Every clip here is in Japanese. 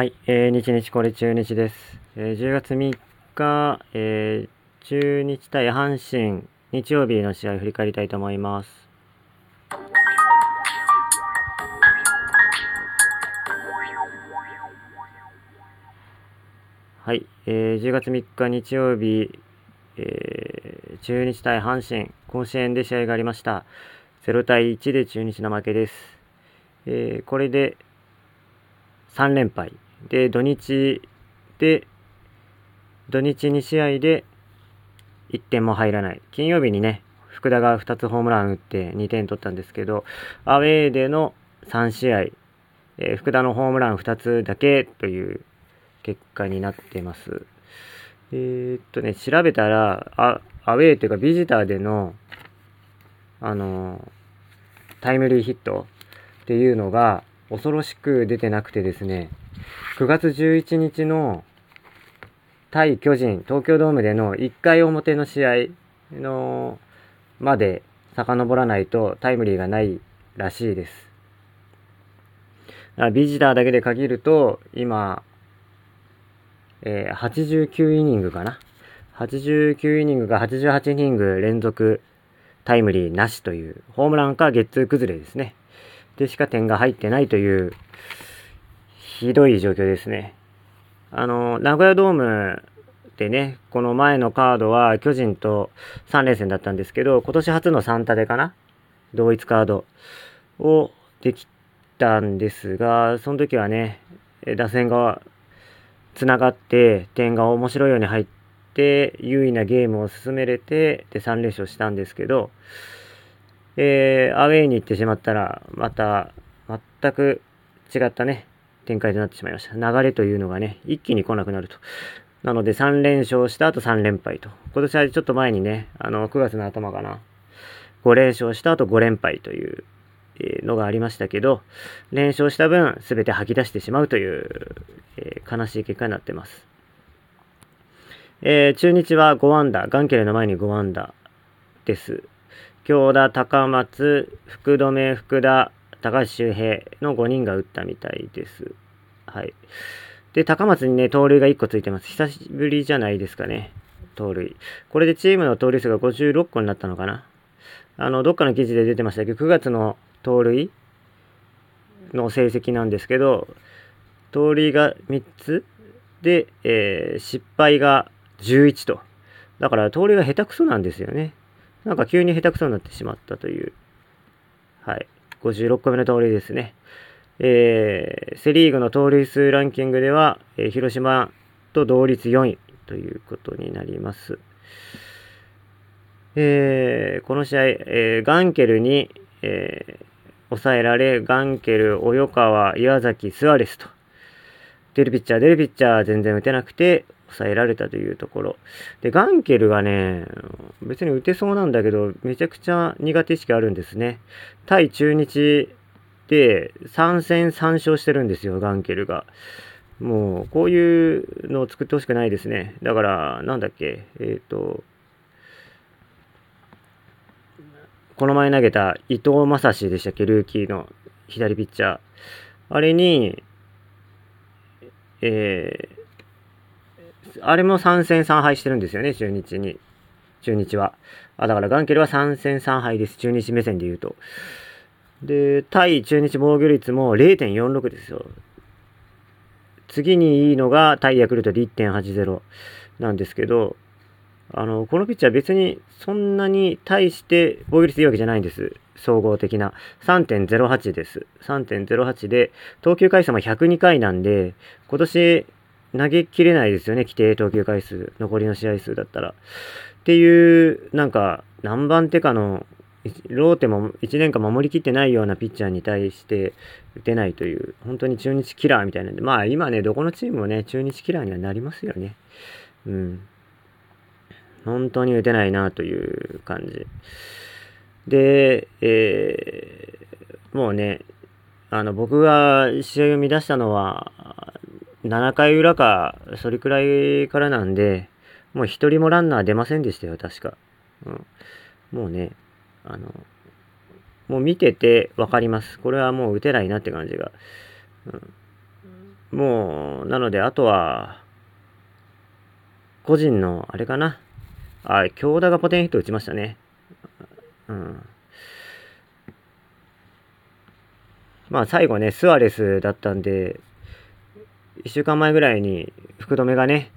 はい、えー、日日これ中日です。えー、10月3日、えー、中日対阪神、日曜日の試合を振り返りたいと思います。はい、えー、10月3日日曜日、えー、中日対阪神、甲子園で試合がありました。0対1で中日の負けです。えー、これで3連敗。で、土日で、土日2試合で1点も入らない。金曜日にね、福田が2つホームラン打って2点取ったんですけど、アウェーでの3試合、えー福田のホームラン2つだけという結果になってます。えーっとね、調べたら、あアウェーというかビジターでの、あのータイムリーヒットっていうのが恐ろしく出てなくてですね、9月11日の対巨人東京ドームでの1回表の試合のまで遡らないとタイムリーがないらしいです。ビジターだけで限ると今、えー89イニングかな？89イニングが88イニング連続タイムリーなしという、ホームランかゲッツー崩れですね。でしか点が入ってないという、ひどい状況ですね。あの、名古屋ドームでね、この前のカードは巨人と3連戦だったんですけど、今年初の3タでかな？同一カードをできたんですが、その時はね、打線が繋がって点が面白いように入って優位なゲームを進めれてで3連勝したんですけど、えーアウェーに行ってしまったらまた全く違ったね展開となってしまいました流れというのがね一気に来なくなるとなので3連勝した後3連敗と今年はちょっと前にねあの9月の頭かな5連勝した後5連敗というえのがありましたけど、連勝した分、すべて吐き出してしまうという、えー悲しい結果になってます。えー中日は5安打、ガンケルの前に5安打です。京田、高松、福留、福田、高橋周平の5人が打ったみたいです。はい。で、高松にね、盗塁が1個ついてます。久しぶりじゃないですかね。盗塁。これでチームの盗塁数が56個になったのかな。あの、どっかの記事で出てましたけど、9月の盗塁の成績なんですけど、盗塁が3つで、えー失敗が11と。だから盗塁が下手くそなんですよね。なんか急に下手くそになってしまったという。はい。56個目の盗塁ですね。えーセ・リーグの盗塁数ランキングでは、えー広島と同率4位ということになります。えーこの試合、えガンケルに、え抑えられ、ガンケル、及川、岩崎、スアレスと、出るピッチャー、出るピッチャー全然打てなくて、抑えられたというところ。で、ガンケルがね、別に打てそうなんだけど、めちゃくちゃ苦手意識あるんですね。対中日3戦3勝してるんですよ、ガンケルが。もう、こういうのを作ってほしくないですね。だから、なんだっけ、えっ、と、この前投げた伊藤正史でしたっけ、ルーキーの左ピッチャー。あれに、えーあれも3戦3敗してるんですよね、中日に。中日は。あ、だからガンケルは3戦3敗です。中日目線で言うと。で、対中日防御率も0.46ですよ。次にいいのが対ヤクルトで1.80なんですけど、あの、このピッチャー別にそんなに対して防御率いいわけじゃないんです。総合的な。3.08です。3.08で、投球回数も102回なんで、今年投げきれないですよね、規定投球回数、残りの試合数だったら。っていう、なんか、何番手かの、ローテも1年間守りきってないようなピッチャーに対して打てないという、本当に中日キラーみたいなんで、まあ今ね、どこのチームもね、中日キラーにはなりますよね。うん。本当に打てないなという感じ。で、えーもうね、あの、僕が試合を乱したのは、7回裏か、それくらいからなんで、もう一人もランナー出ませんでしたよ、確か。うん、もうね、あの、もう見ててわかります。これはもう打てないなって感じが。うんもう、なので、あとは、個人の、あれかな。あ、京田がポテンヒット打ちましたね。うん。まあ、最後ね、スアレスだったんで、1週間前ぐらいに福留がね、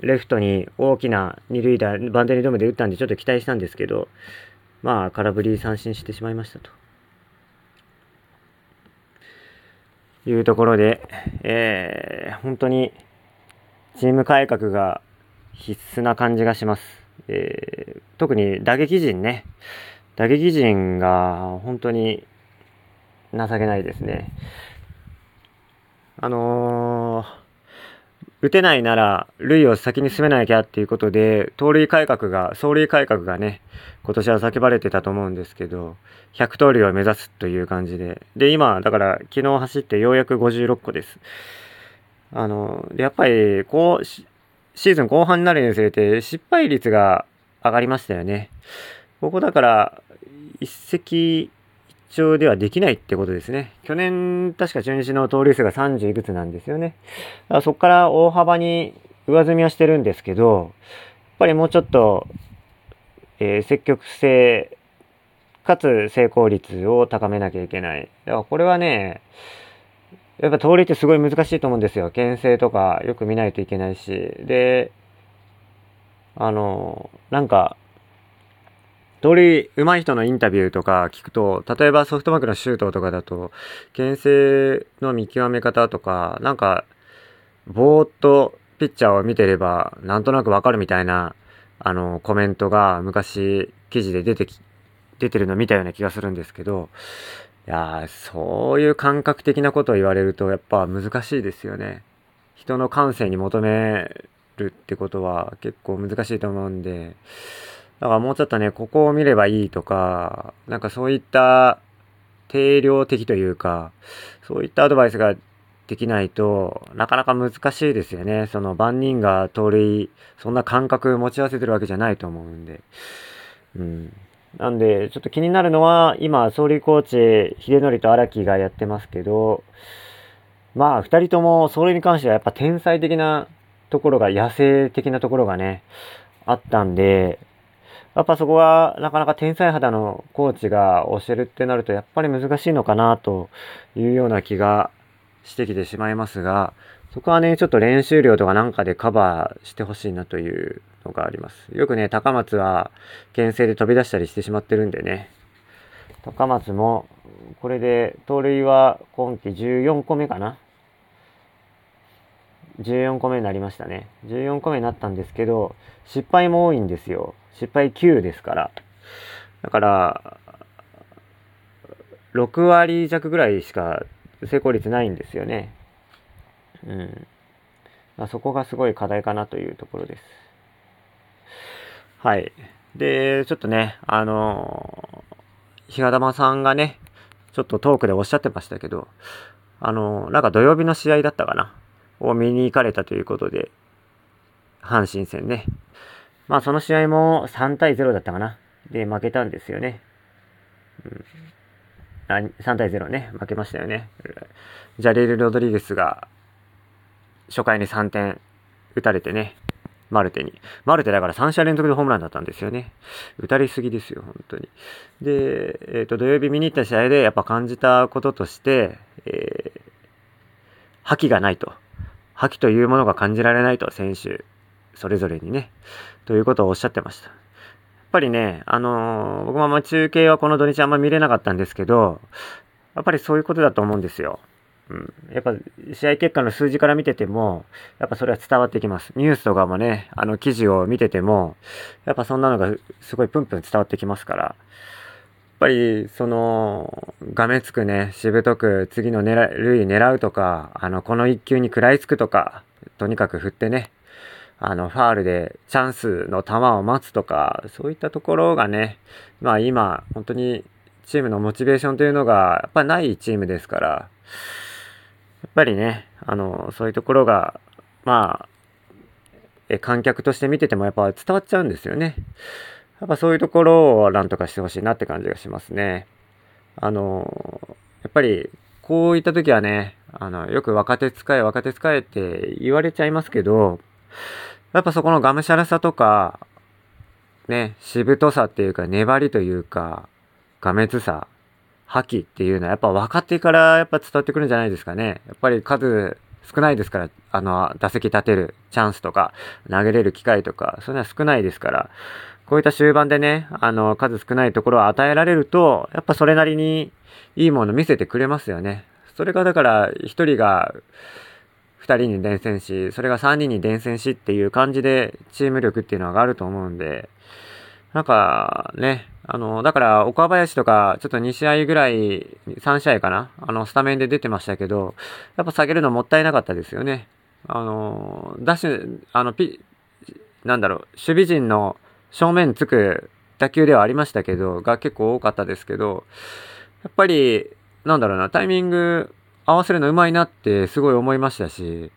レフトに大きな二塁打、バンデリドームで打ったんでちょっと期待したんですけど、まあ、空振り三振してしまいましたと。いうところで、えー、本当にチーム改革が必須な感じがします。えー、特に打撃陣ね、打撃陣が本当に情けないですね。あのー打てないなら、塁を先に進めなきゃっていうことで、盗塁改革が、走塁改革がね、今年は叫ばれてたと思うんですけど、100盗塁を目指すという感じで。で、今、だから昨日走ってようやく56個です。あの、やっぱり、こう、シーズン後半になるにつれて失敗率が上がりましたよね。ここだから、一石長ではできないってことですね。去年、確か中日の盗塁数が30いくつなんですよね。だからそこから大幅に上積みはしてるんですけど、やっぱりもうちょっと、えー、積極性、かつ成功率を高めなきゃいけない。だからこれはね、やっぱ盗塁ってすごい難しいと思うんですよ。牽制とかよく見ないといけないし。で、あの、なんか、通り上手い人のインタビューとか聞くと、例えばソフトバンクのシュートとかだと、牽制の見極め方とか、なんか、ぼーっとピッチャーを見てれば、なんとなくわかるみたいな、あの、コメントが昔記事で出てき、出てるの見たような気がするんですけど、いやそういう感覚的なことを言われると、やっぱ難しいですよね。人の感性に求めるってことは結構難しいと思うんで、だからもうちょっとね、ここを見ればいいとか、なんかそういった定量的というか、そういったアドバイスができないとなかなか難しいですよね。その万人が盗塁、そんな感覚持ち合わせてるわけじゃないと思うんで。うん。なんで、ちょっと気になるのは、今、総理コーチ、秀則と荒木がやってますけど、まあ、二人とも、それに関してはやっぱ天才的なところが、野生的なところがね、あったんで、やっぱそこはなかなか天才肌のコーチが教えるってなるとやっぱり難しいのかなというような気がしてきてしまいますが、そこはね、ちょっと練習量とかなんかでカバーしてほしいなというのがあります。よくね、高松は牽制で飛び出したりしてしまってるんでね。高松も、これで盗塁は今季14個目かな14個目になりましたね。14個目になったんですけど、失敗も多いんですよ。失敗9ですから。だから、6割弱ぐらいしか成功率ないんですよね。うん。まあ、そこがすごい課題かなというところです。はい。で、ちょっとね、あのー、比嘉玉さんがね、ちょっとトークでおっしゃってましたけど、あのー、なんか土曜日の試合だったかな？を見に行かれたということで、阪神戦ね。まあその試合も3対0だったかな。で、負けたんですよね。うん、あ3対0ね、負けましたよね。ジャレール・ロドリゲスが初回に3点打たれてね、マルテに。マルテだから3試合連続でホームランだったんですよね。打たれすぎですよ、本当に。で、えっ、ー、と、土曜日見に行った試合でやっぱ感じたこととして、えー、覇気がないと。覇気というものが感じられないと、選手、それぞれにね、ということをおっしゃってました。やっぱりね、あのー、僕もあんま中継はこの土日あんま見れなかったんですけど、やっぱりそういうことだと思うんですよ。うん。やっぱ試合結果の数字から見てても、やっぱそれは伝わってきます。ニュースとかもね、あの記事を見てても、やっぱそんなのがすごいプンプン伝わってきますから、やっぱり、その、がめつくね、しぶとく次の狙塁狙うとか、あの、この一球に食らいつくとか、とにかく振ってね、あの、ファールでチャンスの球を待つとか、そういったところがね、まあ今、本当にチームのモチベーションというのが、やっぱないチームですから、やっぱりね、あの、そういうところが、まあ、え観客として見ててもやっぱ伝わっちゃうんですよね。やっぱそういうところをなんとかしてほしいなって感じがしますね。あの、やっぱりこういった時はね、あの、よく若手使え、若手使えって言われちゃいますけど、やっぱそこのがむしゃらさとか、ね、しぶとさっていうか、粘りというか、がめつさ、覇気っていうのはやっぱ分かってからやっぱ伝わってくるんじゃないですかね。やっぱり数少ないですから、あの、打席立てるチャンスとか、投げれる機会とか、そういうのは少ないですから、こういった終盤でね、あの、数少ないところを与えられると、やっぱそれなりにいいもの見せてくれますよね。それがだから、1人が2人に伝染し、それが3人に伝染しっていう感じでチーム力っていうのは上がると思うんで、なんかね、あの、だから岡林とかちょっと2試合ぐらい、3試合かなあの、スタメンで出てましたけど、やっぱ下げるのもったいなかったですよね。あの、ダッシュ、あの、ピ、なんだろう、守備陣の正面つく打球ではありましたけど、が結構多かったですけど、やっぱり、なんだろうな、タイミング合わせるの上手いなってすごい思いましたし、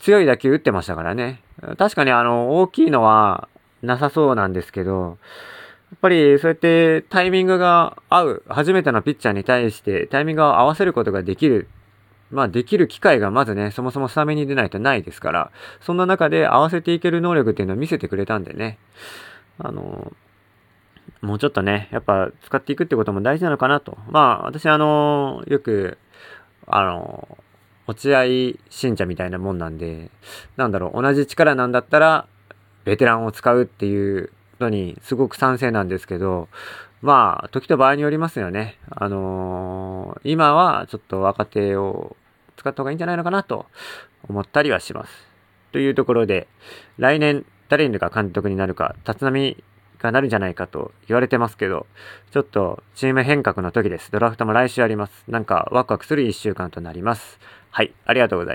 強い打球打ってましたからね。確かにあの、大きいのはなさそうなんですけど、やっぱりそうやってタイミングが合う、初めてのピッチャーに対してタイミングを合わせることができる。まあできる機会がまずね、そもそもスタメンに出ないとないですから、そんな中で合わせていける能力っていうのを見せてくれたんでね。あの、もうちょっとね、やっぱ使っていくってことも大事なのかなと。まあ私あの、よく、あの、落合信者みたいなもんなんで、なんだろう、同じ力なんだったら、ベテランを使うっていうのにすごく賛成なんですけど、まあ、時と場合によりますよね。あのー、今はちょっと若手を使った方がいいんじゃないのかなと思ったりはします。というところで、来年誰が監督になるか、立浪がなるんじゃないかと言われてますけど、ちょっとチーム変革の時です。ドラフトも来週あります。なんかワクワクする1週間となります。はい、ありがとうございます。